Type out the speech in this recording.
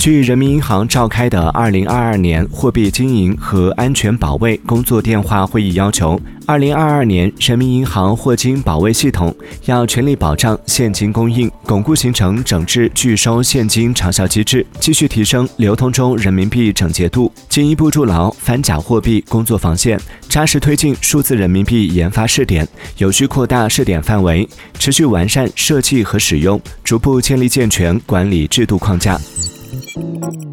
据人民银行召开的二零二二年货币经营和安全保卫工作电话会议要求，二零二二年人民银行货金保卫系统要全力保障现金供应，巩固形成整治拒收现金长效机制，继续提升流通中人民币整洁度，进一步筑牢反假货币工作防线，扎实推进数字人民币研发试点，有序扩大试点范围，持续完善设计和使用，逐步建立健全管理制度框架。Música